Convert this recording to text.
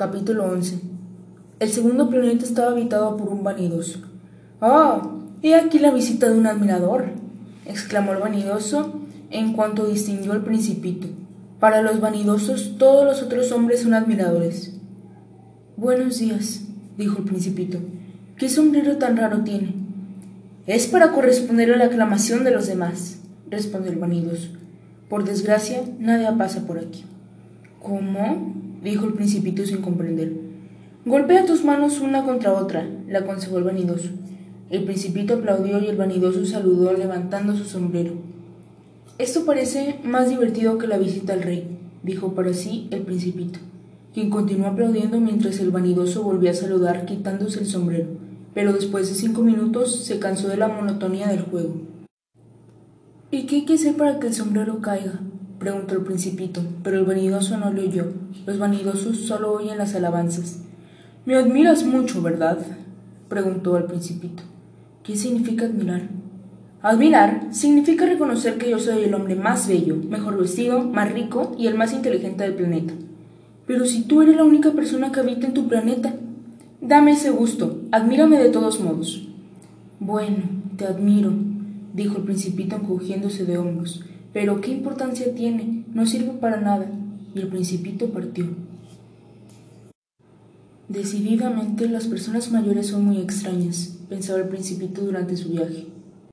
Capítulo 11 El segundo planeta estaba habitado por un vanidoso. ¡Oh! He aquí la visita de un admirador, exclamó el vanidoso en cuanto distinguió al principito. Para los vanidosos todos los otros hombres son admiradores. Buenos días, dijo el principito. ¿Qué sombrero tan raro tiene? Es para corresponder a la aclamación de los demás, respondió el vanidoso. Por desgracia, nadie pasa por aquí. ¿Cómo? Dijo el principito sin comprender. Golpea tus manos una contra otra, le aconsejó el vanidoso. El principito aplaudió y el vanidoso saludó levantando su sombrero. Esto parece más divertido que la visita al rey, dijo para sí el principito, quien continuó aplaudiendo mientras el vanidoso volvía a saludar quitándose el sombrero, pero después de cinco minutos se cansó de la monotonía del juego. ¿Y qué hay que hacer para que el sombrero caiga? Preguntó el principito, pero el vanidoso no le oyó. Los vanidosos solo oyen las alabanzas. Me admiras mucho, ¿verdad? preguntó el principito. ¿Qué significa admirar? Admirar significa reconocer que yo soy el hombre más bello, mejor vestido, más rico y el más inteligente del planeta. Pero si tú eres la única persona que habita en tu planeta, dame ese gusto, admírame de todos modos. Bueno, te admiro, dijo el principito encogiéndose de hombros. Pero qué importancia tiene, no sirve para nada. Y el principito partió. Decididamente las personas mayores son muy extrañas, pensaba el principito durante su viaje.